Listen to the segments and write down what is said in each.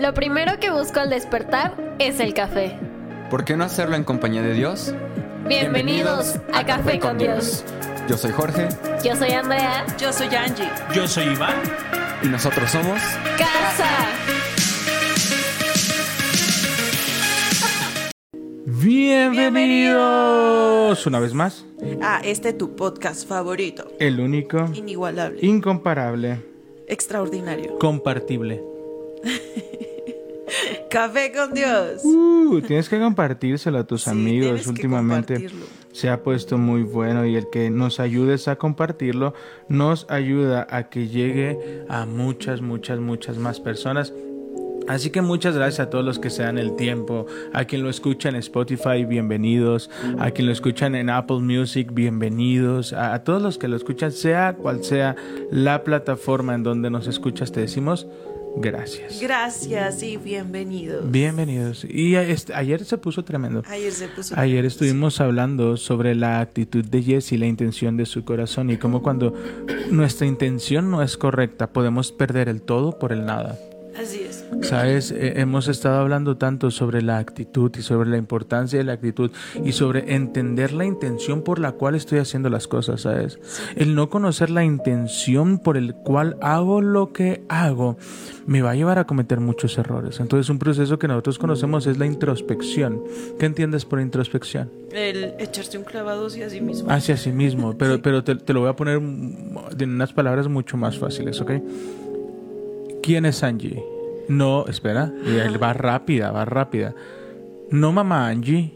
Lo primero que busco al despertar es el café. ¿Por qué no hacerlo en compañía de Dios? Bienvenidos, a, Café con Dios. Yo soy Jorge Yo soy Andrea. Yo soy Angie. Yo soy Iván. y nosotros somos... Casa. Bienvenidos una vez más. Ah, este tu podcast favorito. El único, Inigualable. incomparable, extraordinario. compartible. Café con Dios. Uh, tienes que compartírselo a tus Sí, amigos. Últimamente se ha puesto muy bueno y el que nos ayudes a compartirlo nos ayuda a que llegue a muchas, muchas, muchas más personas. Así que muchas gracias a todos los que se dan el tiempo, a quien lo escucha en Spotify, bienvenidos, a quien lo escuchan en Apple Music, bienvenidos, a, a todos los que lo escuchan, sea cual sea la plataforma en donde nos escuchas, te decimos gracias. Gracias y bienvenidos. Bienvenidos. Y este- ayer se puso tremendo. Ayer se puso. Ayer estuvimos hablando sobre la actitud de Jesse la intención de su corazón y cómo cuando nuestra intención no es correcta podemos perder el todo por el nada. Así es. Sabes, Eh, hemos estado hablando tanto sobre la actitud y sobre la importancia de la actitud y sobre entender la intención por la cual estoy haciendo las cosas, ¿sabes? El no conocer la intención por el cual hago lo que hago me va a llevar a cometer muchos errores. Entonces un proceso que nosotros conocemos es la introspección. ¿Qué entiendes por introspección? El echarse un clavado hacia sí mismo. Hacia sí mismo, pero, pero te, te lo voy a poner en unas palabras mucho más fáciles, ¿ok? ¿Quién es Angie? No, espera, él va rápida, va rápida. No mamá Angie,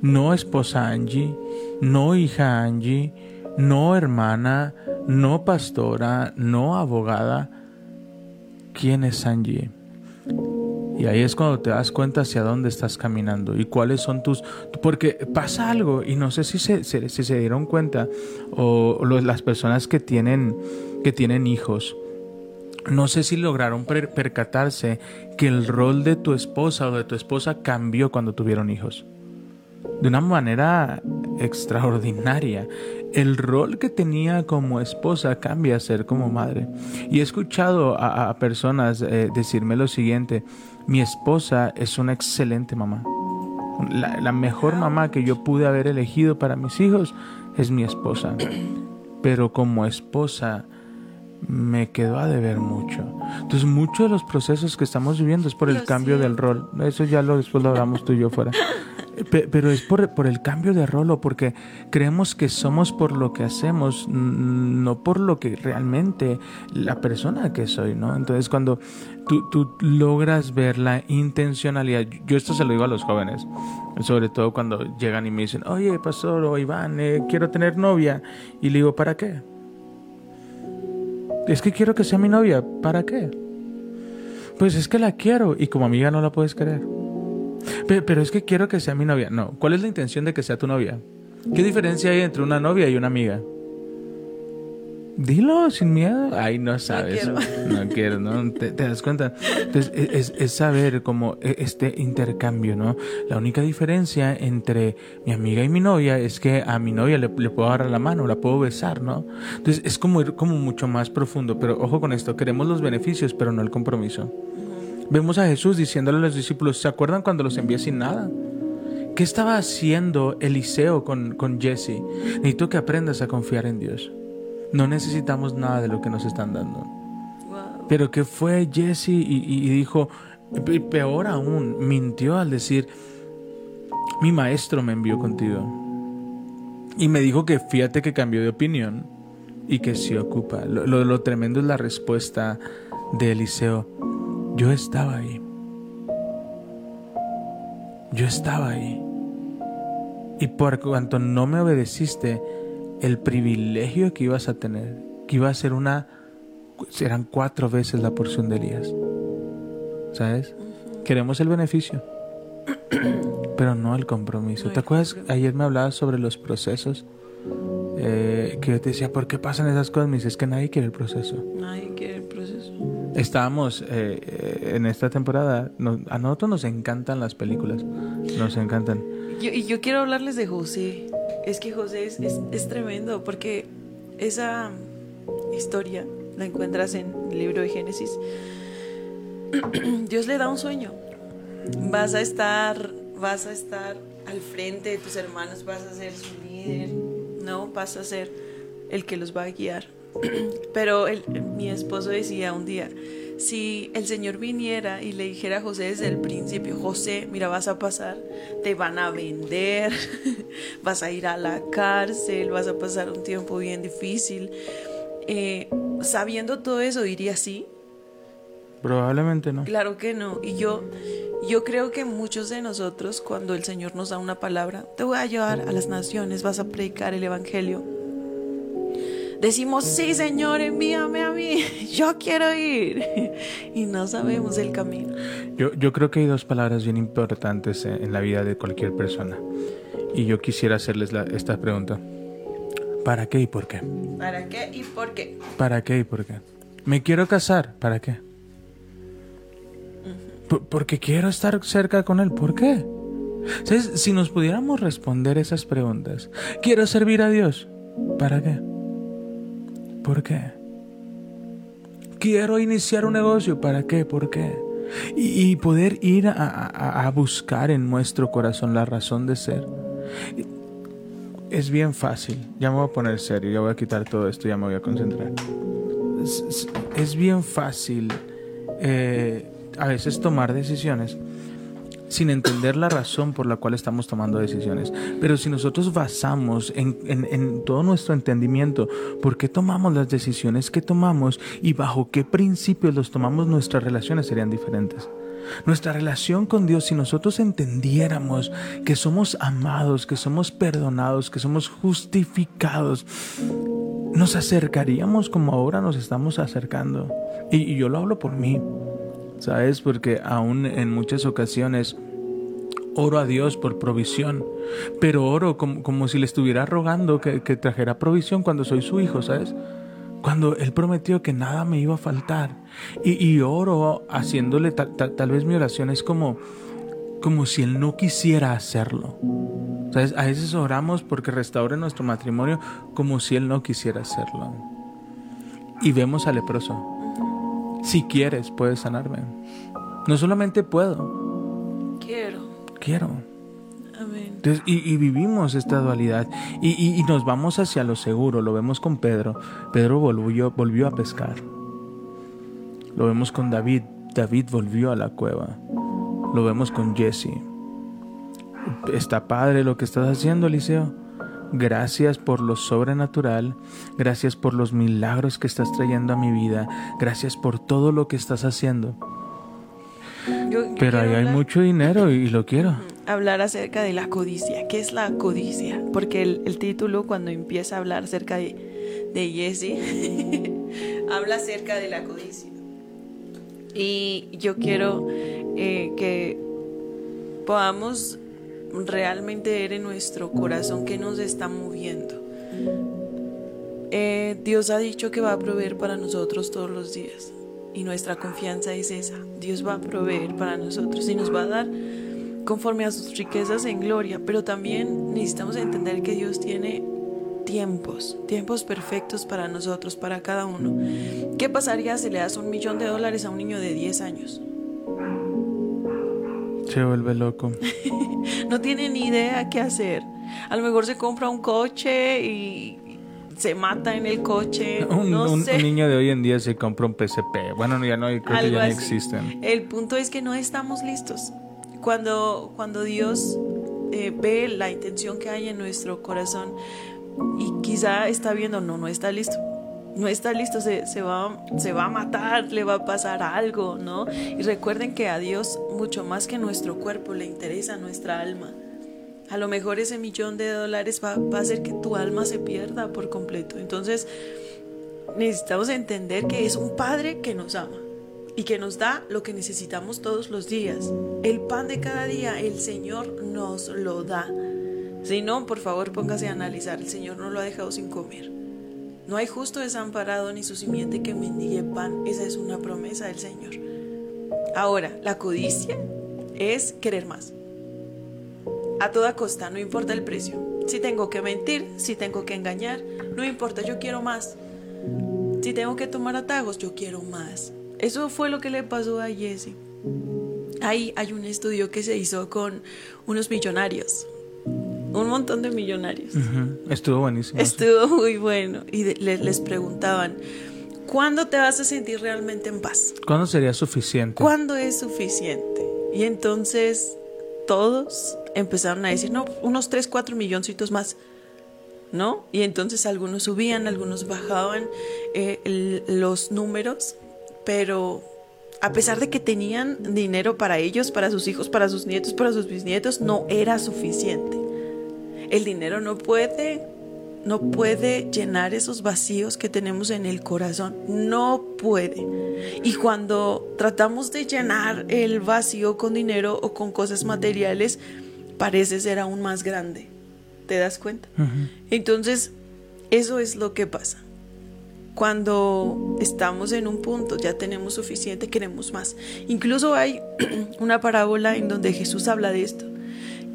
no esposa Angie, no hija Angie, no hermana, no pastora, no abogada. ¿Quién es Angie? Y ahí es cuando te das cuenta hacia dónde estás caminando y cuáles son tus... Porque pasa algo y no sé si se, si se dieron cuenta o, las personas que tienen, que tienen hijos. No sé si lograron per- percatarse que el rol de tu esposa o de tu esposa cambió cuando tuvieron hijos. De una manera extraordinaria. El rol que tenía como esposa cambia a ser como madre. Y he escuchado a, personas eh, decirme lo siguiente, mi esposa es una excelente mamá. La mejor mamá que yo pude haber elegido para mis hijos es mi esposa. Pero como esposa me quedó a deber mucho. Entonces, muchos de los procesos que estamos viviendo es por el cambio del rol. Eso ya lo después lo hablamos tú y yo fuera. Pe- Pero es por, por el cambio de rol o porque creemos que somos por lo que hacemos, no por lo que realmente la persona que soy, ¿no? Entonces cuando tú, tú logras ver la intencionalidad, yo esto se lo digo a los jóvenes, sobre todo cuando llegan y me dicen, oye, pastor o Iván, eh, quiero tener novia, y le digo, ¿para qué? Es que quiero que sea mi novia, ¿para qué? Pues es que la quiero y como amiga no la puedes querer. Pe- Pero, es que quiero que sea mi novia. No, ¿cuál es la intención de que sea tu novia? ¿Qué diferencia hay entre una novia y una amiga? Dilo sin miedo. Ay, no sabes. quiero. No quiero, ¿no? ¿Te, te das cuenta? Entonces, e- es, es saber como e- este intercambio, ¿no? La única diferencia entre mi amiga y mi novia es que a mi novia le, le puedo agarrar la mano, la puedo besar, ¿no? Entonces, es como ir como mucho más profundo. Pero ojo con esto, queremos los beneficios, pero no el compromiso. Vemos a Jesús diciéndole a los discípulos, ¿se acuerdan cuando los envié sin nada? ¿Qué estaba haciendo Eliseo con, con Jesse? Necesito que aprendas a confiar en Dios. No necesitamos nada de lo que nos están dando. Wow. Pero que fue Jesse y, y- y dijo, y peor aún, mintió al decir, mi maestro me envió contigo. Y me dijo que fíjate que cambió de opinión y que se ocupa. Lo, lo- lo tremendo es la respuesta de Eliseo. Yo estaba ahí. Yo estaba ahí. Y por cuanto no me obedeciste, el privilegio que ibas a tener, que iba a ser una, serán cuatro veces la porción de Elías. ¿Sabes? Queremos el beneficio, pero no el compromiso. No ¿Te acuerdas? Ayer me hablabas sobre los procesos. Eh, que yo te decía, ¿por qué pasan esas cosas? Me dices es que nadie quiere el proceso. Nadie quiere el proceso. Estábamos eh, eh, en esta temporada, nos- a nosotros nos encantan las películas, nos encantan. Yo, y yo quiero hablarles de José. Es que José es, es, es tremendo porque esa historia la encuentras en el libro de Génesis. Dios le da un sueño. Vas a estar, vas a estar al frente de tus hermanos, vas a ser su líder, no, vas a ser el que los va a guiar. Pero mi esposo decía un día, si el Señor viniera y le dijera a José desde el principio, José, mira, vas a pasar, te van a vender, vas a ir a la cárcel, vas a pasar un tiempo bien difícil, eh, sabiendo todo eso, diría sí, Probablemente no. Claro que no. Y yo, yo creo que muchos de nosotros, cuando el Señor nos da una palabra, te voy a llevar a las naciones, vas a predicar el Evangelio. Decimos, sí, Señor, envíame a mí, yo quiero ir. Y no sabemos el camino. Yo, yo creo que hay dos palabras bien importantes en en la vida de cualquier persona. Y yo quisiera hacerles la- esta pregunta. ¿Para qué y por qué? ¿Para qué y por qué? ¿Para qué y por qué? Me quiero casar. ¿Para qué? Por- porque quiero estar cerca con él. ¿Por qué? ¿Sabes? Si nos pudiéramos responder esas preguntas. Quiero servir a Dios. ¿Para qué? ¿Por qué? Quiero iniciar un negocio. ¿Para qué? ¿Por qué? Y, poder ir a, buscar en nuestro corazón la razón de ser. Es bien fácil. Ya me voy a poner serio. Ya voy a quitar todo esto. Ya me voy a concentrar. Es bien fácil eh, a veces tomar decisiones sin entender la razón por la cual estamos tomando decisiones. Pero si nosotros basamos en, en- en todo nuestro entendimiento por qué tomamos las decisiones que tomamos y bajo qué principios los tomamos, nuestras relaciones serían diferentes. Nuestra relación con Dios, si nosotros entendiéramos que somos amados, que somos perdonados, que somos justificados, nos acercaríamos como ahora nos estamos acercando. Y, y yo lo hablo por mí, ¿sabes? Porque aún en muchas ocasiones oro a Dios por provisión, pero oro como, como si le estuviera rogando que, que trajera provisión cuando soy su hijo, ¿sabes? Cuando Él prometió que nada me iba a faltar. Y, y oro haciéndole, tal, tal- tal vez mi oración es como, como si Él no quisiera hacerlo. ¿Sabes? A veces oramos porque restaure nuestro matrimonio como si Él no quisiera hacerlo. Y vemos al leproso. Si quieres, puedes sanarme. No solamente puedo, Quiero. Amén. Entonces, y, y vivimos esta dualidad y, y- y nos vamos hacia lo seguro. Lo vemos con Pedro. Pedro volvió, volvió a pescar. Lo vemos con David. David volvió a la cueva. Lo vemos con Jesse. Está padre lo que estás haciendo, Eliseo. Gracias por lo sobrenatural. Gracias por los milagros que estás trayendo a mi vida. Gracias por todo lo que estás haciendo. Yo- yo Pero ahí hay mucho dinero y lo quiero. hablar acerca de la codicia. ¿Qué es la codicia? Porque el, el título cuando empieza a hablar acerca de, de Jesse, habla acerca de la codicia. Y yo quiero eh, que podamos realmente ver en nuestro corazón qué nos está moviendo. Eh, Dios ha dicho que va a proveer para nosotros todos los días. Y nuestra confianza es esa. Dios va a proveer para nosotros y nos va a dar conforme a sus riquezas en gloria, pero también necesitamos entender que Dios tiene tiempos, tiempos perfectos para nosotros, para cada uno. ¿Qué pasaría si le das un millón de dólares a un niño de 10 años? Se vuelve loco. No tiene ni idea qué hacer. A lo mejor se compra un coche y se mata en el coche. Un, no un- sé. un niño de hoy en día se compra un PCP. Bueno, ya no, creo que ya así. existen. El punto es que no estamos listos. Cuando, cuando Dios eh, ve la intención que hay en nuestro corazón y quizá está viendo, no, no está listo. No está listo, se, se va, se va a matar, le va a pasar algo, ¿no? Y recuerden que a Dios, mucho más que nuestro cuerpo, le interesa nuestra alma. A lo mejor ese millón de dólares va, a hacer que tu alma se pierda por completo. Entonces, necesitamos entender que es un Padre que nos ama y que nos da lo que necesitamos todos los días. El pan de cada día, el Señor nos lo da. Si no, por favor, póngase a analizar. El Señor no lo ha dejado sin comer. No hay justo desamparado ni su simiente que mendigue pan. Esa es una promesa del Señor. Ahora, la codicia es querer más. A toda costa, no importa el precio. Si tengo que mentir, si tengo que engañar, no importa, yo quiero más. Si tengo que tomar atajos, yo quiero más. Eso fue lo que le pasó a Jesse. Ahí hay un estudio que se hizo con unos millonarios. Un montón de millonarios. Estuvo buenísimo. eso. Estuvo muy bueno. Y de- le- les preguntaban, ¿cuándo te vas a sentir realmente en paz? ¿Cuándo sería suficiente? ¿Cuándo es suficiente? Y entonces todos empezaron a decir, no, unos 3, 4 milloncitos más. ¿No? Y entonces algunos subían, algunos bajaban eh, los números, pero a pesar de que tenían dinero para ellos, para sus hijos, para sus nietos, para sus bisnietos, no era suficiente. El dinero no puede, no puede llenar esos vacíos que tenemos en el corazón. No puede. Y cuando tratamos de llenar el vacío con dinero o con cosas materiales, parece ser aún más grande. ¿Te das cuenta? Entonces, eso es lo que pasa. Cuando estamos en un punto, ya tenemos suficiente, queremos más. Incluso hay una parábola en donde Jesús habla de esto,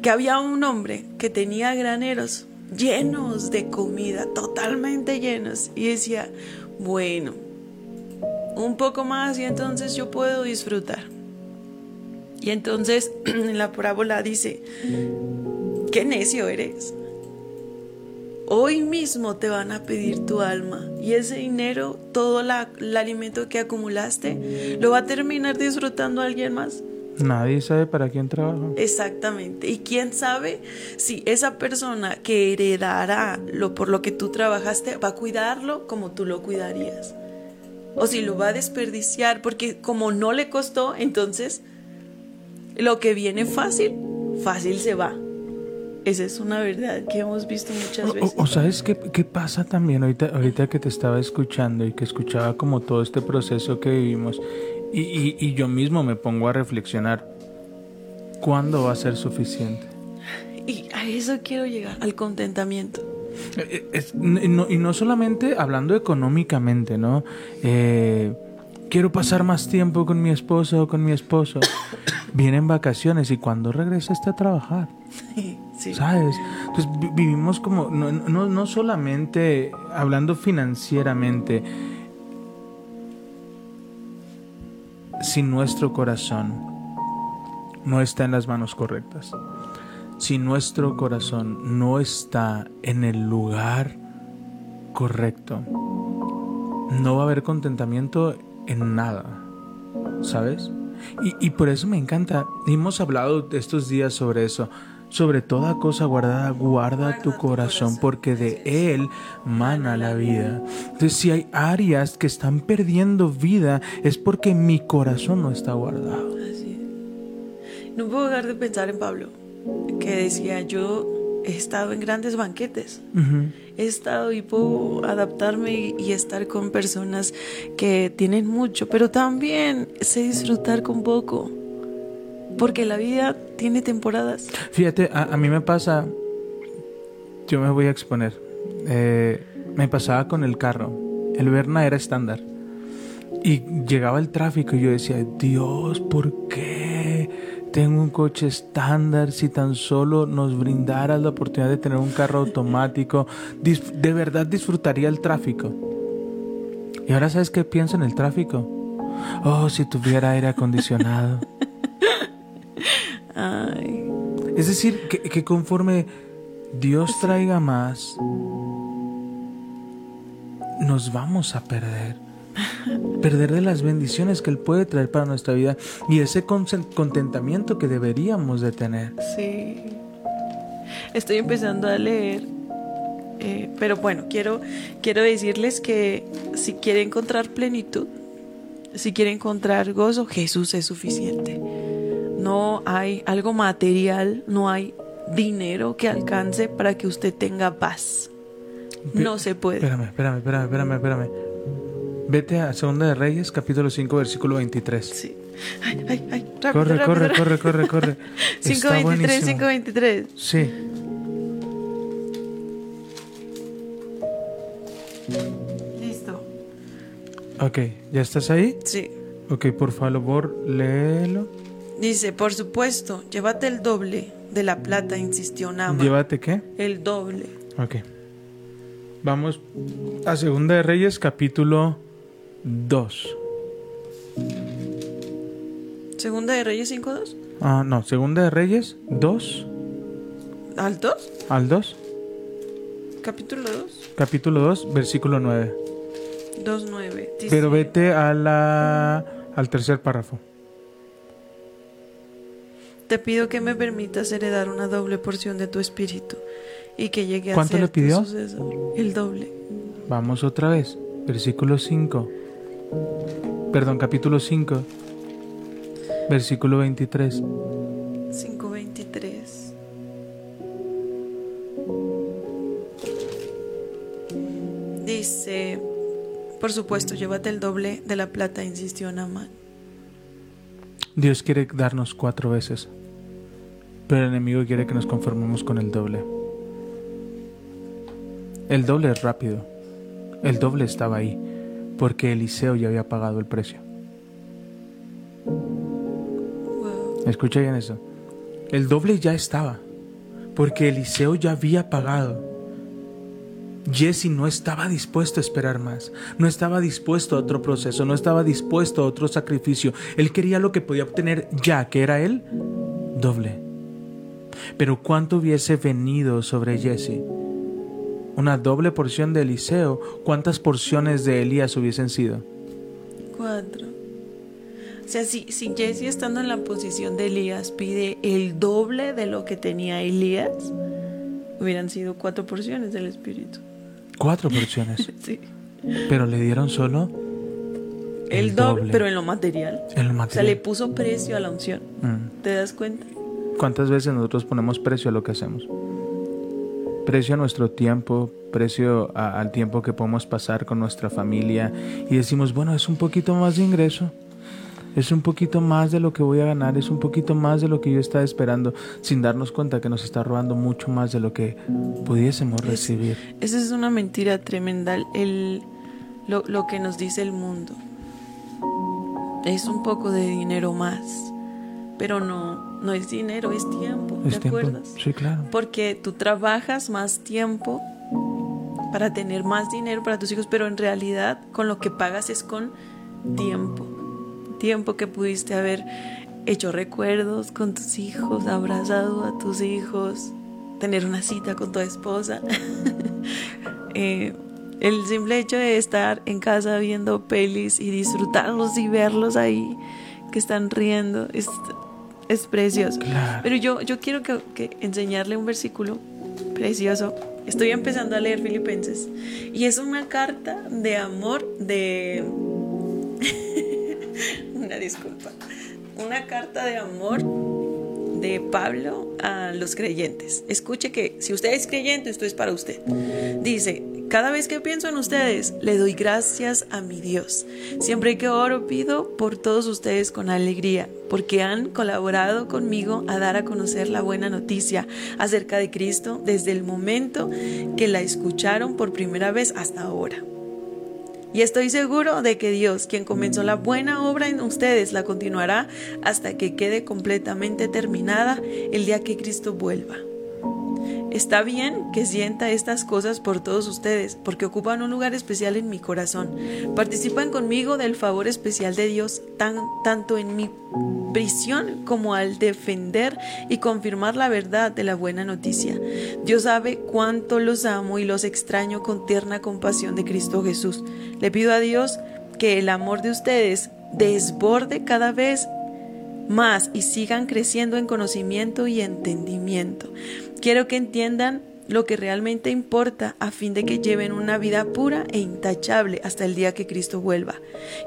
que había un hombre que tenía graneros llenos de comida, totalmente llenos, y decía, bueno, un poco más y entonces yo puedo disfrutar. Y entonces en la parábola dice, qué necio eres. Hoy mismo te van a pedir tu alma y ese dinero, todo la- el alimento que acumulaste, lo va a terminar disfrutando alguien más. Nadie sabe para quién trabaja. Exactamente. Y quién sabe si esa persona que heredará lo por lo que tú trabajaste va a cuidarlo como tú lo cuidarías. O si lo va a desperdiciar porque como no le costó, entonces lo que viene fácil, fácil se va. Esa es una verdad que hemos visto muchas veces. o- o sabes qué, qué pasa también ahorita, ahorita que te estaba escuchando y que escuchaba como todo este proceso que vivimos y, y- y yo mismo me pongo a reflexionar, ¿cuándo va a ser suficiente? Y a eso quiero llegar, al contentamiento. Eh, es- no- y no solamente hablando económicamente, ¿no? Eh, quiero pasar más tiempo con mi esposo o con mi esposo. Vienen vacaciones y cuando regresaste a trabajar. Sí. ¿Sabes? Entonces vi- vivimos como, no, no, no solamente hablando financieramente, si nuestro corazón no está en las manos correctas, si nuestro corazón no está en el lugar correcto, no va a haber contentamiento en nada, ¿sabes? Y, y por eso me encanta, hemos hablado estos días sobre eso, sobre toda cosa guardada, guarda tu corazón, porque de él mana la vida. Entonces, si hay áreas que están perdiendo vida, es porque mi corazón no está guardado. Así es. No puedo dejar de pensar en Pablo, que decía, yo he estado en grandes banquetes, he estado y puedo adaptarme y estar con personas que tienen mucho, pero también sé disfrutar con poco, porque la vida tiene temporadas. Fíjate, a, a mí me pasa, yo me voy a exponer, Eh, me pasaba con el carro, el Verna era estándar y llegaba el tráfico y yo decía, Dios, ¿por qué tengo un coche estándar si tan solo nos brindaras la oportunidad de tener un carro automático? De verdad disfrutaría el tráfico. Y ahora sabes qué pienso en el tráfico. Oh, si tuviera aire acondicionado. Ay, Es decir, que, que conforme Dios traiga más, nos vamos a perder. Perder de las bendiciones que Él puede traer para nuestra vida y ese contentamiento que deberíamos de tener. sí. Estoy empezando a leer, eh, pero bueno, quiero, quiero decirles que si quiere encontrar plenitud, si quiere encontrar gozo, Jesús es suficiente. No hay algo material, no hay dinero que alcance para que usted tenga paz. No se puede. Espérame, espérame, espérame, espérame, espérame. Vete a Segunda de Reyes, capítulo 5, versículo 23. Sí. Ay, ay, ay, rápido, Corre, rápido, corre, rápido. corre, corre, corre. Está 523, buenísimo. 523. Sí. Listo. Ok, ¿ya estás ahí? Sí. Ok, por favor, léelo. Dice, por supuesto, llévate el doble de la plata, insistió Nama. Llévate qué? El doble. Ok. Vamos a Segunda de Reyes, capítulo 2. Segunda de Reyes 5.2. Ah, no, Segunda de Reyes 2 ¿Altos? al 2, Capítulo 2. capítulo 2, versículo 9. 2.9. Dice, Pero vete a la, al tercer párrafo. Te pido que me permitas heredar una doble porción de tu espíritu y que llegue a ¿Cuánto ser le tu pidió? sucesor. El doble. Vamos otra vez. Versículo 5. Perdón, capítulo 5. Versículo 23. 5.23. Dice, por supuesto, llévate el doble de la plata, insistió Naamán. Dios quiere darnos cuatro veces. Pero el enemigo quiere que nos conformemos con el doble. El doble es rápido. El doble estaba ahí. Porque Eliseo ya había pagado el precio. Escucha bien eso. El doble ya estaba. Porque Eliseo ya había pagado. Jesse no estaba dispuesto a esperar más. No estaba dispuesto a otro proceso. No estaba dispuesto a otro sacrificio. Él quería lo que podía obtener ya, que era él, doble. Pero ¿cuánto hubiese venido sobre Jesse? Una doble porción de Eliseo. ¿Cuántas porciones de Elías hubiesen sido? Cuatro. O sea, si, si Jesse estando en la posición de Elías pide el doble de lo que tenía Elías, hubieran sido cuatro porciones del Espíritu. Cuatro porciones. Sí. Pero le dieron solo El, doble, pero en lo material. el O sea, material. le puso precio a la unción. Mm. ¿Te das cuenta? ¿Cuántas veces nosotros ponemos precio a lo que hacemos? Precio a nuestro tiempo, precio a- al tiempo que podemos pasar con nuestra familia y decimos, bueno, es un poquito más de ingreso, es un poquito más de lo que voy a ganar, es un poquito más de lo que yo estaba esperando, sin darnos cuenta que nos está robando mucho más de lo que pudiésemos recibir. Esa es una mentira tremenda. El, lo, lo que nos dice el mundo. Es un poco de dinero más. Pero no, no es dinero, es tiempo. ¿Te acuerdas? Sí, claro. Porque tú trabajas más tiempo para tener más dinero para tus hijos, pero en realidad con lo que pagas es con tiempo. Tiempo que pudiste haber hecho recuerdos con tus hijos, abrazado a tus hijos, tener una cita con tu esposa. Eh, el simple hecho de estar en casa viendo pelis y disfrutarlos y verlos ahí que están riendo es, es precioso. Claro. Pero yo, yo quiero que, que enseñarle un versículo precioso. Estoy empezando a leer Filipenses y es una carta de amor de... una disculpa. Una carta de amor de Pablo a los creyentes. Escuche que si usted es creyente, esto es para usted. Dice, cada vez que pienso en ustedes, le doy gracias a mi Dios. Siempre que oro, pido por todos ustedes con alegría, porque han colaborado conmigo a dar a conocer la buena noticia acerca de Cristo desde el momento que la escucharon por primera vez hasta ahora. Y estoy seguro de que Dios, quien comenzó la buena obra en ustedes, la continuará hasta que quede completamente terminada el día que Cristo vuelva. Está bien que sienta estas cosas por todos ustedes, porque ocupan un lugar especial en mi corazón. Participan conmigo del favor especial de Dios, tan, tanto en mi prisión como al defender y confirmar la verdad de la buena noticia. Dios sabe cuánto los amo y los extraño con tierna compasión de Cristo Jesús. Le pido a Dios que el amor de ustedes desborde cada vez más y sigan creciendo en conocimiento y entendimiento. Quiero que entiendan lo que realmente importa a fin de que lleven una vida pura e intachable hasta el día que Cristo vuelva.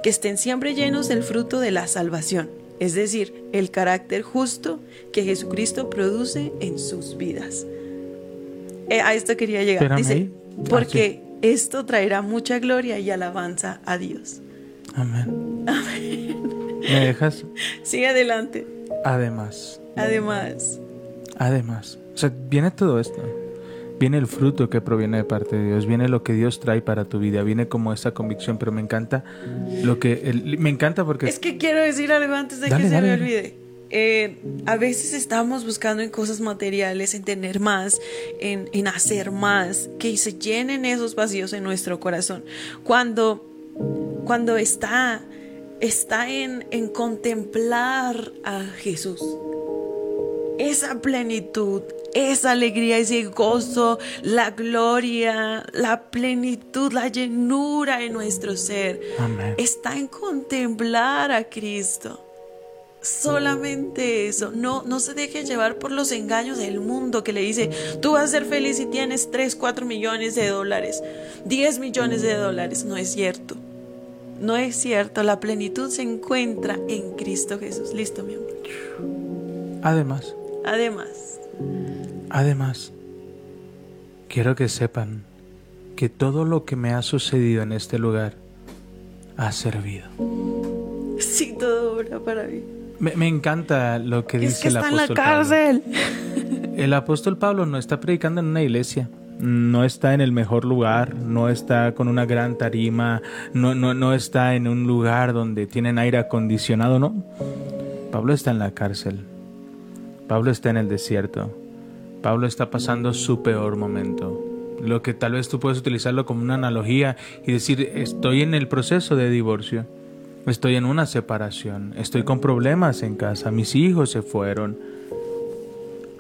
Que estén siempre llenos del fruto de la salvación, es decir, el carácter justo que Jesucristo produce en sus vidas. Eh, a esto quería llegar. Dice. Ah, porque esto traerá mucha gloria y alabanza a Dios. Amén. ¿Me dejas? Sigue adelante. Además, Además, además. O sea, viene todo esto. Viene el fruto que proviene de parte de Dios, viene lo que Dios trae para tu vida, viene como esa convicción, pero me encanta lo que el- me encanta porque es que quiero decir algo antes de Dale, que se dale, me olvide. Eh, a veces estamos buscando en cosas materiales, en tener más, en, en hacer más, que se llenen esos vacíos en nuestro corazón. Cuando, cuando está está en, en contemplar a Jesús. Esa plenitud, esa alegría, ese gozo, la gloria, la plenitud, la llenura en nuestro ser, Amén. está en contemplar a Cristo. Solamente eso, no, no se deje llevar por los engaños del mundo que le dice, tú vas a ser feliz si tienes 3, 4 millones de dólares, 10 millones de dólares. No es cierto, no es cierto, la plenitud se encuentra en Cristo Jesús. Listo, mi amor. Además, Además, además, quiero que sepan que todo lo que me ha sucedido en este lugar ha servido. sí, todo obra para mí. Me, me encanta lo que Es dice que el está en la apóstol Pablo. cárcel. El apóstol Pablo no está predicando en una iglesia, no está en el mejor lugar, no está con una gran tarima, no, no, no está en un lugar donde tienen aire acondicionado, no. Pablo está en la cárcel, Pablo está en el desierto, Pablo está pasando su peor momento. Lo que tal vez tú puedes utilizarlo como una analogía y decir, estoy en el proceso de divorcio, estoy en una separación, estoy con problemas en casa, mis hijos se fueron.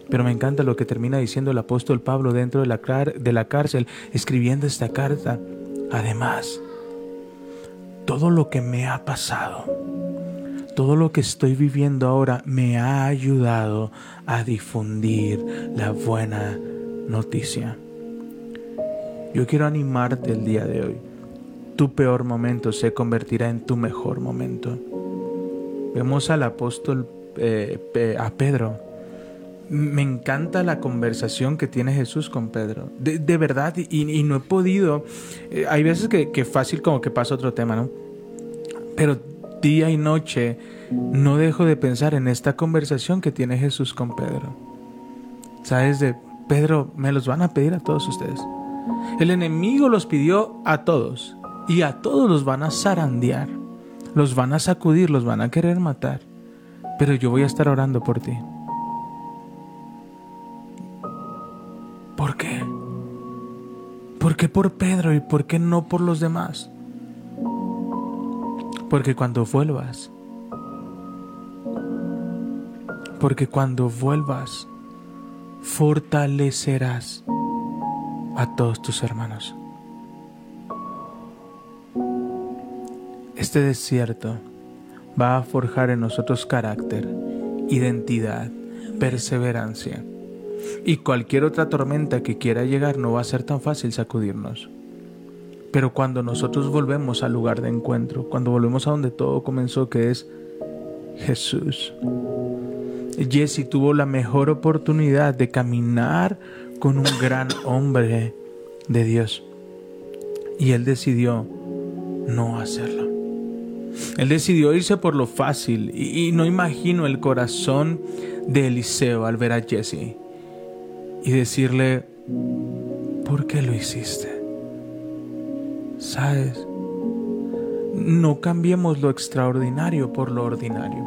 Pero me encanta lo que termina diciendo el apóstol Pablo dentro de la, de la cárcel, escribiendo esta carta. Además, todo lo que me ha pasado, todo lo que estoy viviendo ahora me ha ayudado a difundir la buena noticia. Yo quiero animarte el día de hoy. Tu peor momento se convertirá en tu mejor momento. Vemos al apóstol, eh, a Pedro, me encanta la conversación que tiene Jesús con Pedro. De, verdad, y, y no he podido. eh, hay veces que, que fácil como que pasa otro tema, ¿no? Pero día y noche no dejo de pensar en esta conversación que tiene Jesús con Pedro. ¿Sabes? De Pedro, me los van a pedir a todos ustedes. El enemigo los pidió a todos y a todos los van a zarandear, los van a sacudir, los van a querer matar. Pero yo voy a estar orando por ti. ¿Por qué? ¿Por qué por Pedro y por qué no por los demás? Porque cuando vuelvas, porque cuando vuelvas, fortalecerás a todos tus hermanos. Este desierto va a forjar en nosotros carácter, identidad, perseverancia. Y cualquier otra tormenta que quiera llegar no va a ser tan fácil sacudirnos. Pero cuando nosotros volvemos al lugar de encuentro, cuando volvemos a donde todo comenzó, que es Jesús. Jesse tuvo la mejor oportunidad de caminar con un gran hombre de Dios. Y él decidió no hacerlo. Él decidió irse por lo fácil y, no imagino el corazón de Eliseo al ver a Jesse y decirle, ¿por qué lo hiciste? ¿Sabes? No cambiemos lo extraordinario por lo ordinario.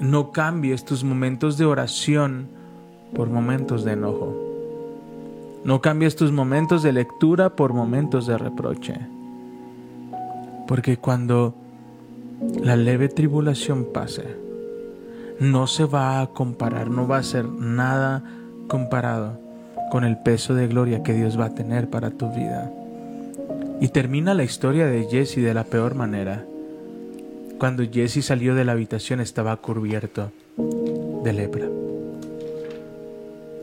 No cambies tus momentos de oración por momentos de enojo. No cambies tus momentos de lectura por momentos de reproche. Porque cuando la leve tribulación pase, no se va a comparar, no va a ser nada comparado con el peso de gloria que Dios va a tener para tu vida. Y termina la historia de Jesse de la peor manera. Cuando Jesse salió de la habitación estaba cubierto de lepra.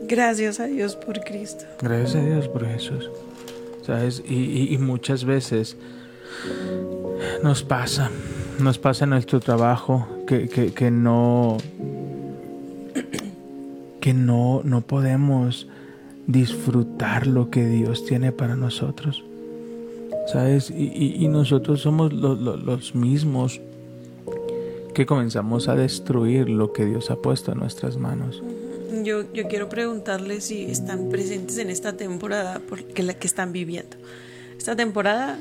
Gracias a Dios por Cristo. Gracias a Dios por Jesús. ¿Sabes? Y, y- y muchas veces nos pasa, nos pasa en nuestro trabajo que, que- que no, que no, no podemos disfrutar lo que Dios tiene para nosotros. ¿Sabes? Y, y- y nosotros somos lo- lo- los mismos que comenzamos a destruir lo que Dios ha puesto en nuestras manos. Yo, yo quiero preguntarles si están presentes en esta temporada porque la que están viviendo. Esta temporada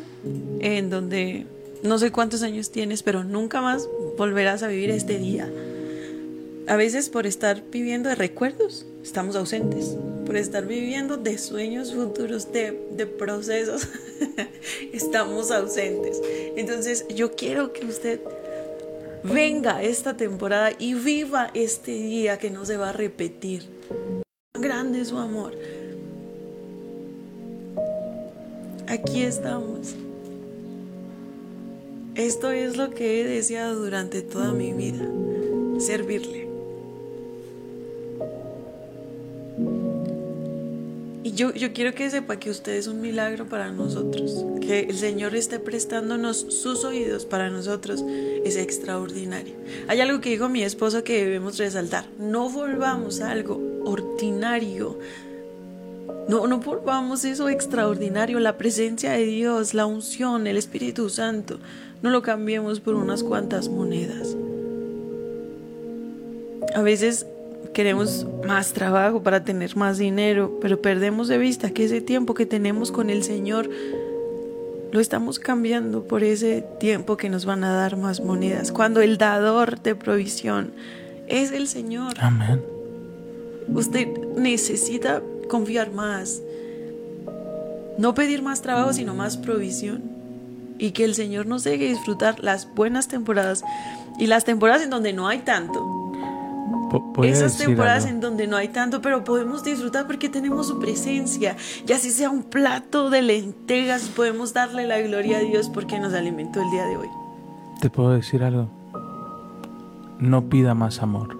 en donde no sé cuántos años tienes, pero nunca más volverás a vivir este día. A veces por estar viviendo de recuerdos estamos ausentes. por estar viviendo de sueños futuros, de, de procesos, estamos ausentes. Entonces yo quiero que usted venga esta temporada y viva este día que no se va a repetir. Grande es su amor. Aquí estamos. Esto es lo que he deseado durante toda mi vida, servirle. Y yo, yo quiero que sepa que usted es un milagro para nosotros, que el Señor esté prestándonos sus oídos para nosotros es extraordinario. Hay algo que dijo mi esposo que debemos resaltar, no volvamos a algo ordinario, no, no volvamos eso extraordinario, la presencia de Dios, la unción, el Espíritu Santo, no lo cambiemos por unas cuantas monedas. A veces queremos más trabajo para tener más dinero, pero perdemos de vista que ese tiempo que tenemos con el Señor lo estamos cambiando por ese tiempo que nos van a dar más monedas. Cuando el dador de provisión es el Señor. Amén. Usted necesita confiar más. No pedir más trabajo, sino más provisión. Y que el Señor nos deje disfrutar las buenas temporadas y las temporadas en donde no hay tanto. Esas temporadas en donde no hay tanto, pero podemos disfrutar porque tenemos su presencia. Y así sea un plato de lentejas, podemos darle la gloria a Dios porque nos alimentó el día de hoy. Te puedo decir algo. No pida más amor.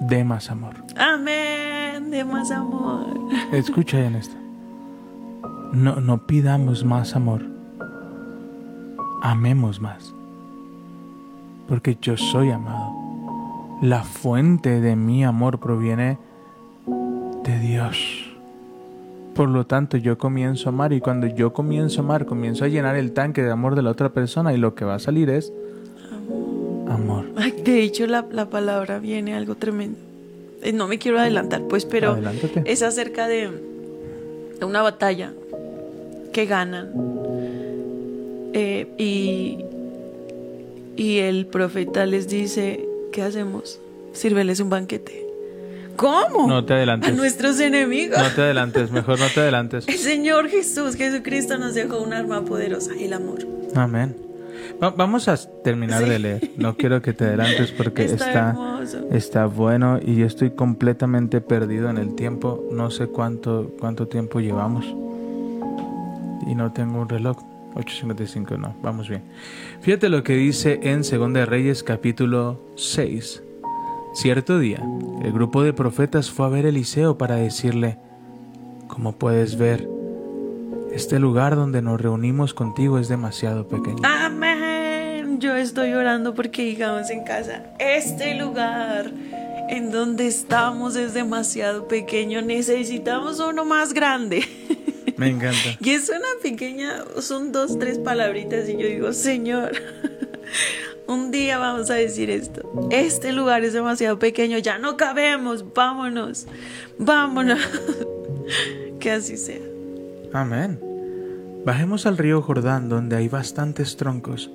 De más amor. Amén. De más amor. Escucha en esto. No, no pidamos más amor. Amemos más. Porque yo soy amado. La fuente de mi amor proviene de Dios. Por lo tanto, yo comienzo a amar y cuando yo comienzo a amar, comienzo a llenar el tanque de amor de la otra persona y lo que va a salir es amor. de hecho, la, palabra viene algo tremendo. Eh, no me quiero adelantar, pues, pero es acerca de, de, una batalla que ganan. Eh, y, y el profeta les dice, ¿qué hacemos? Sírveles un banquete. ¿Cómo? No te adelantes. A nuestros enemigos. No te adelantes, mejor no te adelantes. El Señor Jesús, Jesucristo nos dejó un arma poderosa, el amor. Amén. vamos a terminar de leer. No quiero que te adelantes porque está, está, bueno y yo estoy completamente perdido en el tiempo. No sé cuánto, cuánto tiempo llevamos. Y no tengo un reloj. 8.55, no, vamos bien. Fíjate lo que dice en 2 Reyes capítulo 6. Cierto día, el grupo de profetas fue a ver a Eliseo para decirle, como puedes ver, este lugar donde nos reunimos contigo es demasiado pequeño. Amén. Yo estoy orando porque digamos en casa, este lugar en donde estamos es demasiado pequeño, necesitamos uno más grande. Me encanta. Y es una pequeña, son dos, tres palabritas y yo digo, Señor, un día vamos a decir esto. Este lugar es demasiado pequeño, ya no cabemos, vámonos, vámonos. que así sea. Amén. Bajemos al río Jordán donde hay bastantes troncos.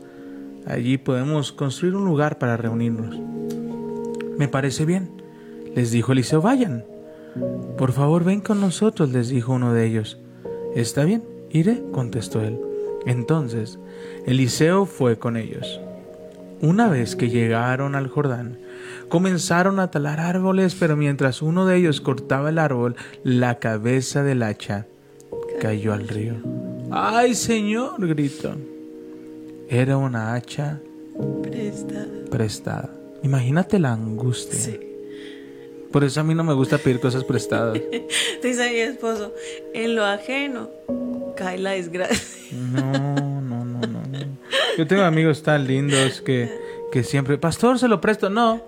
Allí podemos construir un lugar para reunirnos. Me parece bien. Les dijo Eliseo, vayan. Por favor, ven con nosotros, les dijo uno de ellos. Está bien, iré, contestó él. Entonces, Eliseo fue con ellos. Una vez que llegaron al Jordán, comenzaron a talar árboles, pero mientras uno de ellos cortaba el árbol, la cabeza del hacha cayó al río. ¡Ay, Señor! gritó. Era una hacha prestada. prestada. Imagínate la angustia. Sí. Por eso a mí no me gusta pedir cosas prestadas. Dice mi esposo, en lo ajeno cae la desgracia. No, no, no, no. Yo tengo amigos tan lindos que, que siempre, pastor, se lo presto. No.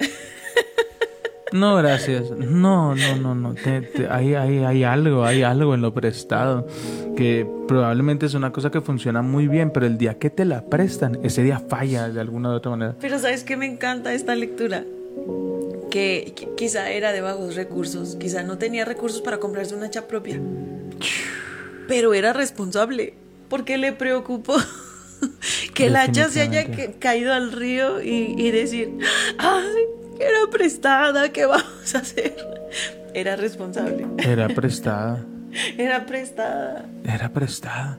No, gracias. No, no, no, no. hay, hay, hay algo, hay algo en lo prestado que probablemente es una cosa que funciona muy bien, pero el día que te la prestan, ese día falla de alguna u otra manera. Pero ¿sabes qué me encanta esta lectura? Que quizá era de bajos recursos, quizá no tenía recursos para comprarse una hacha propia, pero era responsable porque le preocupó que el hacha se haya caído al río y, decir, ay, era prestada, ¿qué vamos a hacer? Era responsable. Era prestada. Era prestada. Era prestada.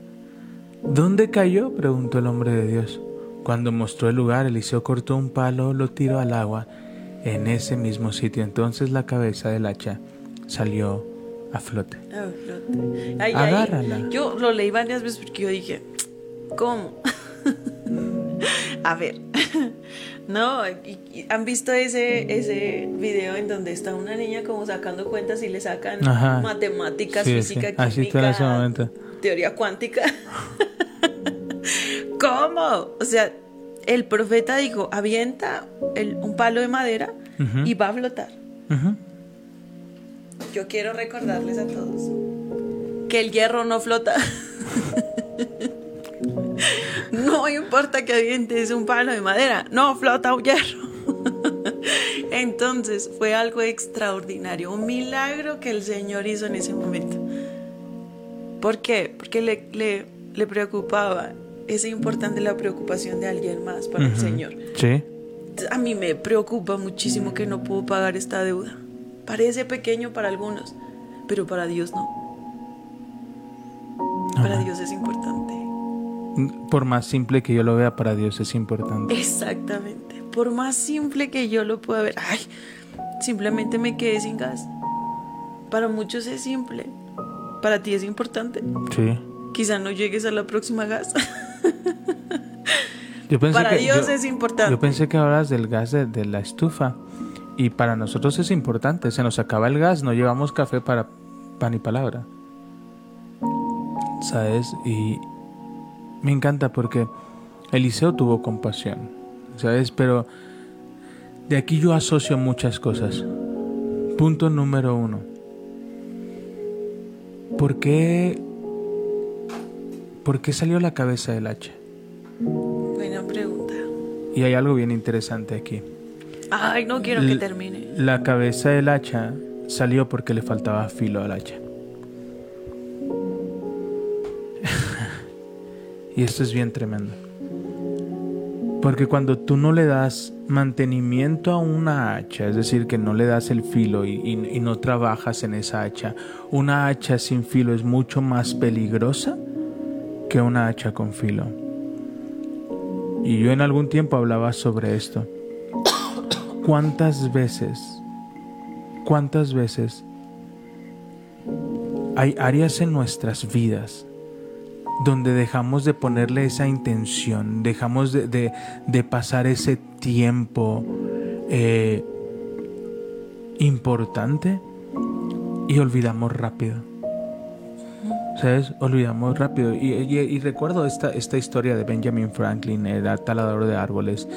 ¿Dónde cayó? preguntó el hombre de Dios. Cuando mostró el lugar, Eliseo cortó un palo, lo tiró al agua en ese mismo sitio. Entonces la cabeza del hacha salió a flote. Ah, flote. Ay, ay, Agárrala. Yo lo leí varias veces porque yo dije, ¿cómo? A ver, no, ¿han visto ese, ese video en donde está una niña como sacando cuentas y le sacan Ajá. matemáticas, Sí, física, sí, así química, teoría cuántica? ¿Cómo? O sea, el profeta dijo, avienta el- un palo de madera y va a flotar. Yo quiero recordarles a todos que el hierro no flota. no importa que avientes un palo de madera, no flota un hierro. Entonces fue algo extraordinario, un milagro que el Señor hizo en ese momento. ¿Por qué? Porque le, le, le preocupaba. Es importante la preocupación de alguien más para el. Señor. Sí. A mí me preocupa muchísimo que no puedo pagar esta deuda. Parece pequeño para algunos, pero para Dios no. Para. Dios es importante. Por más simple que yo lo vea, para Dios es importante. Exactamente. Por más simple que yo lo pueda ver, ay, simplemente me quedé sin gas. Para muchos es simple. Para ti es importante. Sí. Quizá no llegues a la próxima gas. Yo pensé Para que- Dios yo- es importante. Yo pensé que hablas del gas de, de la estufa. Y para nosotros es importante. Se nos acaba el gas, no llevamos café para pan y palabra. ¿Sabes? Y me encanta porque Eliseo tuvo compasión. ¿Sabes? Pero de aquí yo asocio muchas cosas. Punto número uno. ¿Por qué, ¿Por qué salió la cabeza del hacha? Buena pregunta. Y hay algo bien interesante aquí. Ay, no quiero que termine. La cabeza del hacha salió porque le faltaba filo al hacha. y esto es bien tremendo. Porque cuando tú no le das mantenimiento a una hacha, es decir, que no le das el filo y, y- y no trabajas en esa hacha, una hacha sin filo es mucho más peligrosa que una hacha con filo. Y yo en algún tiempo hablaba sobre esto. ¿Cuántas veces, cuántas veces hay áreas en nuestras vidas donde dejamos de ponerle esa intención, dejamos de, de- de pasar ese tiempo eh, importante y olvidamos rápido? ¿Sabes? Olvidamos rápido. Y, recuerdo esta, esta historia de Benjamin Franklin, era talador de árboles,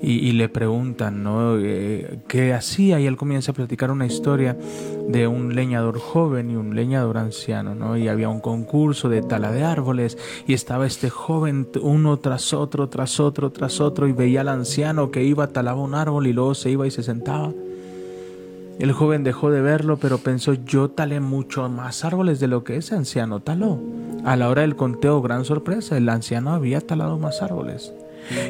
y, y le preguntan, ¿no? Eh, ¿Qué hacía? Y él comienza a platicar una historia de un leñador joven y un leñador anciano, ¿no? Y había un concurso de tala de árboles y estaba este joven uno tras otro, tras otro, tras otro, y veía al anciano que iba, talaba un árbol y luego se iba y se sentaba. El joven dejó de verlo, pero pensó, yo talé mucho más árboles de lo que ese anciano taló. A la hora del conteo, gran sorpresa, el anciano había talado más árboles.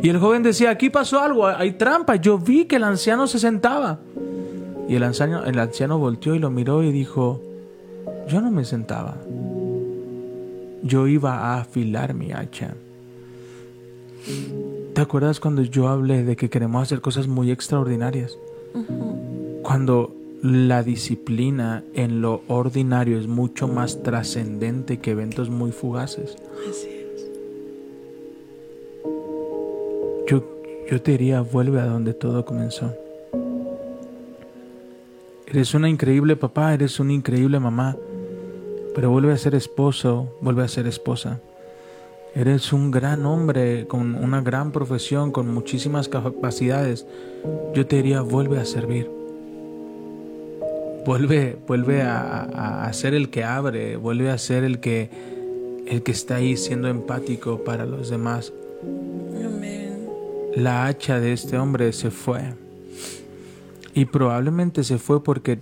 Y el joven decía, aquí pasó algo, hay trampa, yo vi que el anciano se sentaba. Y el anciano, el anciano volteó y lo miró y dijo, yo no me sentaba, yo iba a afilar mi hacha. ¿Te acuerdas cuando yo hablé de que queremos hacer cosas muy extraordinarias? Cuando la disciplina en lo ordinario es mucho más trascendente que eventos muy fugaces. Así es. Yo, yo te diría, vuelve a donde todo comenzó. Eres una increíble papá, eres una increíble mamá, pero vuelve a ser esposo, vuelve a ser esposa. Eres un gran hombre con una gran profesión, con muchísimas capacidades. Yo te diría, vuelve a servir. Vuelve, vuelve a, a- a ser el que abre, vuelve a ser el que, el que está ahí siendo empático para los demás. Amén. La hacha de este hombre se fue. Y probablemente se fue porque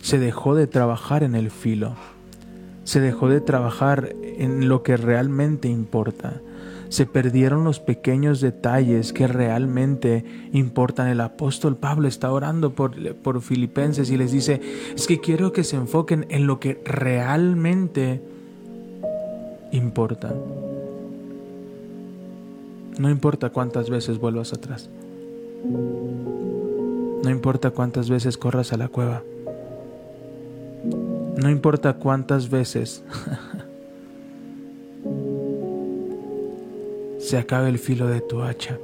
se dejó de trabajar en el filo. Se dejó de trabajar en lo que realmente importa. Se perdieron los pequeños detalles que realmente importan. El apóstol Pablo está orando por, por filipenses y les dice, es que quiero que se enfoquen en lo que realmente importa. No importa cuántas veces vuelvas atrás. No importa cuántas veces corras a la cueva. No importa cuántas veces se acabe el filo de tu hacha.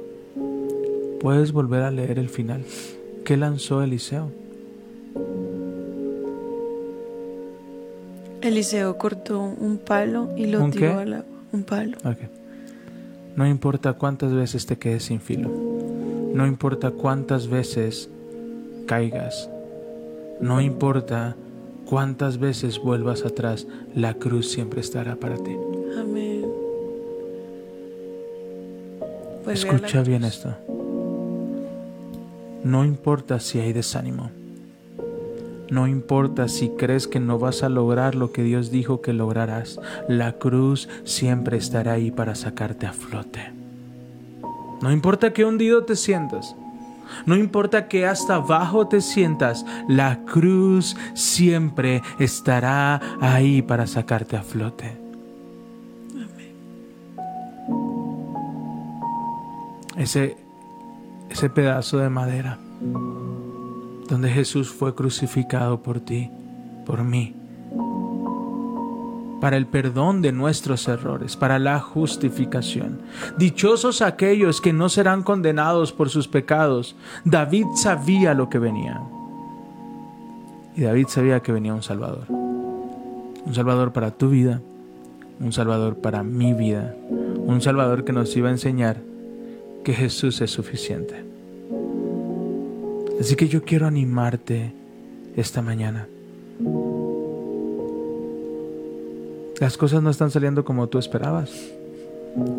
Puedes volver a leer el final. ¿Qué lanzó Eliseo? Eliseo cortó un palo y lo ¿Un tiró qué? al agua. Un palo. No importa cuántas veces te quedes sin filo. No importa cuántas veces caigas. No importa cuántas veces vuelvas atrás. La cruz siempre estará para ti. Amén. Escucha bien esto. No importa si hay desánimo. No importa si crees que no vas a lograr lo que Dios dijo que lograrás. La cruz siempre estará ahí para sacarte a flote. No importa qué hundido te sientas. No importa que hasta abajo te sientas, la cruz siempre estará ahí para sacarte a flote. Ese, ese pedazo de madera donde Jesús fue crucificado por ti, por mí, para el perdón de nuestros errores, para la justificación. Dichosos aquellos que no serán condenados por sus pecados. David sabía lo que venía. Y David sabía que venía un Salvador. Un Salvador para tu vida, un Salvador para mi vida, un Salvador que nos iba a enseñar que Jesús es suficiente. Así que yo quiero animarte esta mañana. Las cosas no están saliendo como tú esperabas.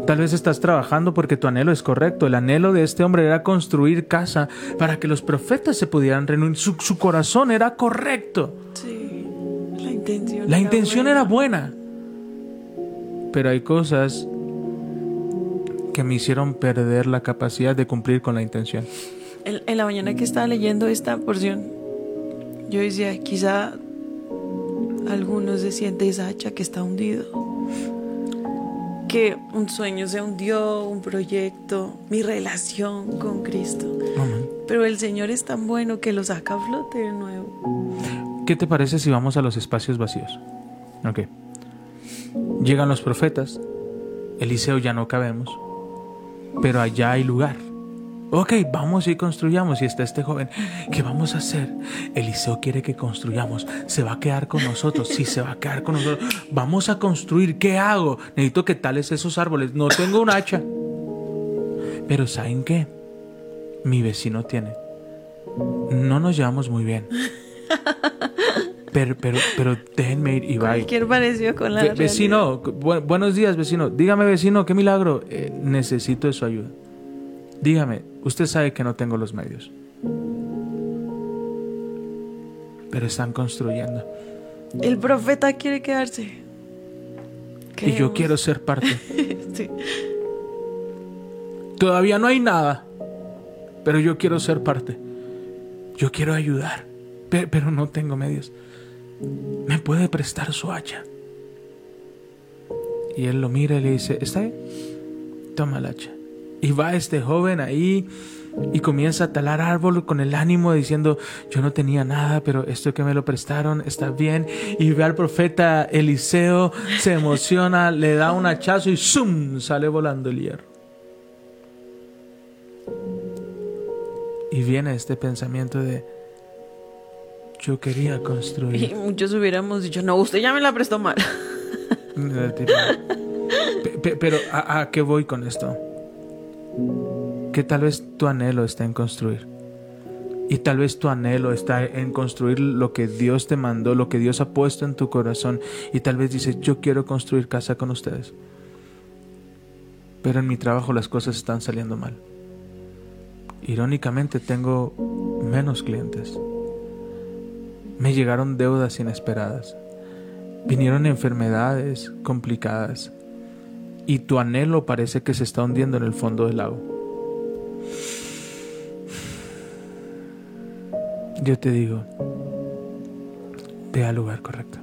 Tal vez estás trabajando porque tu anhelo es correcto. El anhelo de este hombre era construir casa para que los profetas se pudieran reunir. Su, su corazón era correcto. Sí, la intención. La era intención buena. era buena. Pero hay cosas que me hicieron perder la capacidad de cumplir con la intención. En, en la mañana que estaba leyendo esta porción, yo decía, quizá algunos decían de esa hacha que está hundido. Que un sueño se hundió, un proyecto, mi relación con Cristo. Amén. Pero el Señor es tan bueno que lo saca a flote de nuevo. ¿Qué te parece si vamos a los espacios vacíos? Ok. Llegan los profetas. Eliseo ya no cabemos. Pero allá hay lugar. Ok, vamos y construyamos. Y está este joven. ¿Qué vamos a hacer? Eliseo quiere que construyamos. Se va a quedar con nosotros. Sí, se va a quedar con nosotros. Vamos a construir. ¿Qué hago? Necesito que tales esos árboles. No tengo un hacha. Pero ¿saben qué? Mi vecino tiene. No nos llevamos muy bien. Pero, pero, pero déjenme ir y bye. Cualquier parecido con la Ve- vecino, bu- buenos días, vecino. Dígame, vecino, qué milagro. Eh, necesito de su ayuda. Dígame, usted sabe que no tengo los medios. Pero están construyendo. El profeta quiere quedarse. Y yo quiero ser parte. Sí. Todavía no hay nada. Pero yo quiero ser parte. Yo quiero ayudar. pe- Pero no tengo medios. ¿Me puede prestar su hacha? Y él lo mira y le dice, ¿está bien? Toma el hacha. Y va este joven ahí y comienza a talar árbol con el ánimo diciendo, yo no tenía nada, pero esto que me lo prestaron está bien. Y ve al profeta Eliseo, se emociona, le da un hachazo y ¡zum! sale volando el hierro. Y viene este pensamiento de, yo quería Y construir. muchos hubiéramos dicho, no, usted ya me la prestó mal. Pe- pe- Pero ¿a, a qué voy con esto? Que tal vez tu anhelo está en construir. Y tal vez tu anhelo está en construir lo que Dios te mandó, lo que Dios ha puesto en tu corazón. Y tal vez dices, yo quiero construir casa con ustedes. Pero en mi trabajo las cosas están saliendo mal. Irónicamente tengo menos clientes. Me llegaron deudas inesperadas. Vinieron enfermedades complicadas. y tu anhelo parece que se está hundiendo en el fondo del lago. Yo te digo, ve al lugar correcto.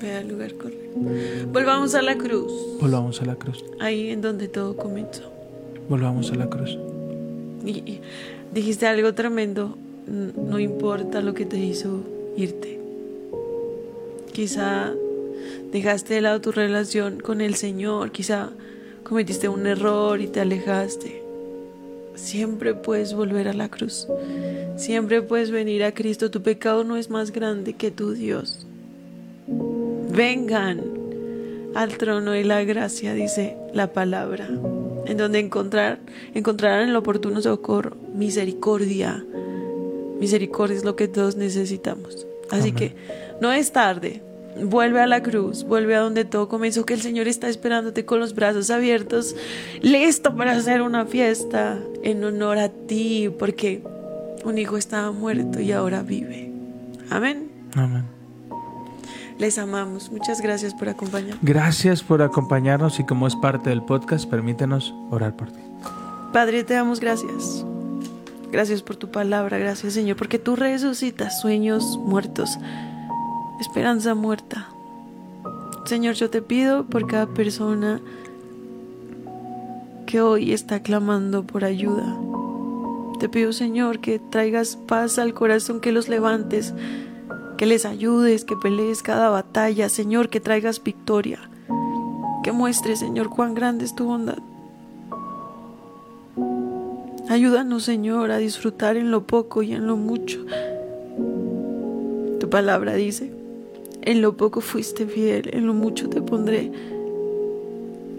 Ve al lugar correcto. Volvamos a la cruz. Volvamos a la cruz. Ahí en donde todo comenzó. Volvamos a la cruz. Y, y dijiste algo tremendo. No importa lo que te hizo irte. Quizá dejaste de lado tu relación con el Señor. Quizá cometiste un error y te alejaste. Siempre puedes volver a la cruz. Siempre puedes venir a Cristo. Tu pecado no es más grande que tu Dios. Vengan al trono de la gracia, dice la palabra, en donde encontrar, encontrarán el oportuno socorro, misericordia. Misericordia es lo que todos necesitamos. Así Amén. que no es tarde. Vuelve a la cruz, vuelve a donde todo comenzó, que el Señor está esperándote con los brazos abiertos, listo para hacer una fiesta en honor a ti, porque un hijo estaba muerto y ahora vive. Amén. Amén. Les amamos. Muchas gracias por acompañarnos. Gracias por acompañarnos y como es parte del podcast, permítenos orar por ti. Padre, te damos gracias. Gracias por tu palabra, gracias Señor, porque tú resucitas sueños muertos, esperanza muerta. Señor, yo te pido por cada persona que hoy está clamando por ayuda. Te pido, Señor, que traigas paz al corazón, que los levantes, que les ayudes, que pelees cada batalla, Señor, que traigas victoria. Que muestres, Señor, cuán grande es tu bondad. Ayúdanos, Señor, a disfrutar en lo poco y en lo mucho. Tu palabra dice, en lo poco fuiste fiel, en lo mucho te pondré.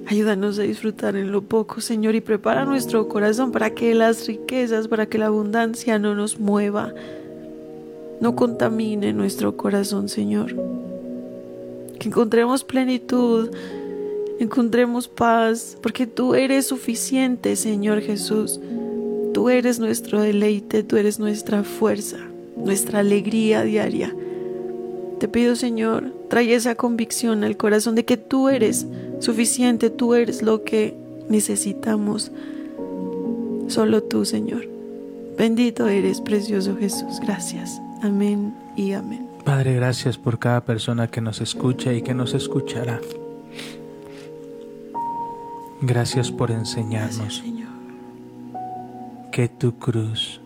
Ayúdanos a disfrutar en lo poco, Señor, y prepara nuestro corazón para que las riquezas, para que la abundancia no nos mueva, no contamine nuestro corazón, Señor. Que encontremos plenitud, encontremos paz, porque tú eres suficiente, Señor Jesús. Tú eres nuestro deleite, tú eres nuestra fuerza, nuestra alegría diaria. Te pido, Señor, trae esa convicción al corazón de que tú eres suficiente, tú eres lo que necesitamos. Solo tú, Señor. Bendito eres, precioso Jesús. Gracias. Amén y amén. Padre, gracias por cada persona que nos escucha y que nos escuchará. Gracias por enseñarnos. Que tu cruz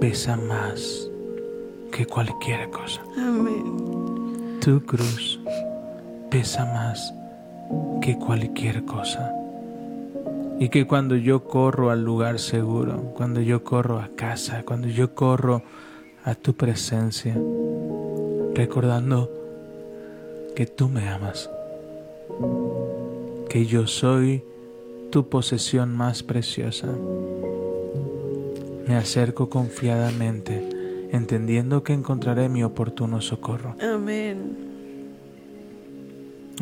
pesa más que cualquier cosa. Amén. Tu cruz pesa más que cualquier cosa. Y que cuando yo corro al lugar seguro, cuando yo corro a casa, cuando yo corro a tu presencia, recordando que tú me amas, que yo soy tu posesión más preciosa, me acerco confiadamente, entendiendo que encontraré mi oportuno socorro. Amén.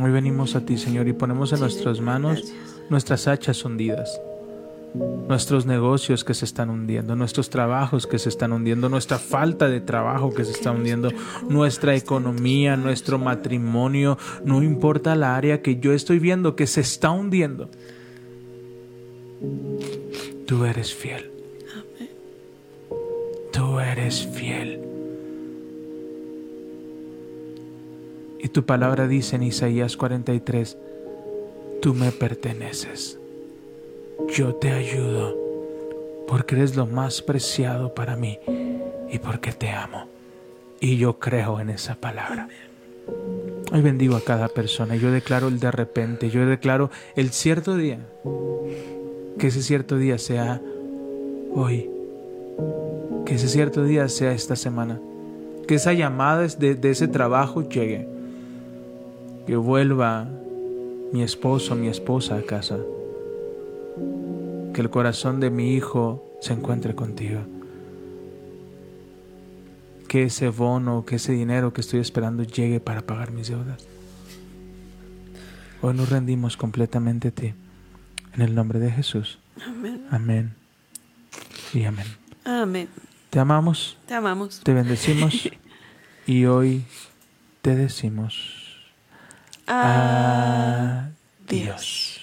Hoy venimos a ti, Señor, y ponemos en nuestras manos nuestras hachas hundidas, nuestros negocios que se están hundiendo, nuestros trabajos que se están hundiendo, nuestra falta de trabajo que se está hundiendo, nuestra economía, nuestro matrimonio, no importa la área que yo estoy viendo que se está hundiendo. Tú eres fiel. Tú eres fiel. Y tu palabra dice en Isaías 43, tú me perteneces. Yo te ayudo porque eres lo más preciado para mí y porque te amo. Y yo creo en esa palabra. Hoy bendigo a cada persona. Yo declaro el de repente. Yo declaro el cierto día. Que ese cierto día sea hoy. Que ese cierto día sea esta semana. Que esa llamada de, de ese trabajo llegue. Que vuelva mi esposo, mi esposa a casa. Que el corazón de mi hijo se encuentre contigo. Que ese bono, que ese dinero que estoy esperando llegue para pagar mis deudas. Hoy nos rendimos completamente a ti. En el nombre de Jesús. Amén. Amén. Y amén. Amén. Te amamos, Te amamos. te bendecimos y hoy te decimos Adiós.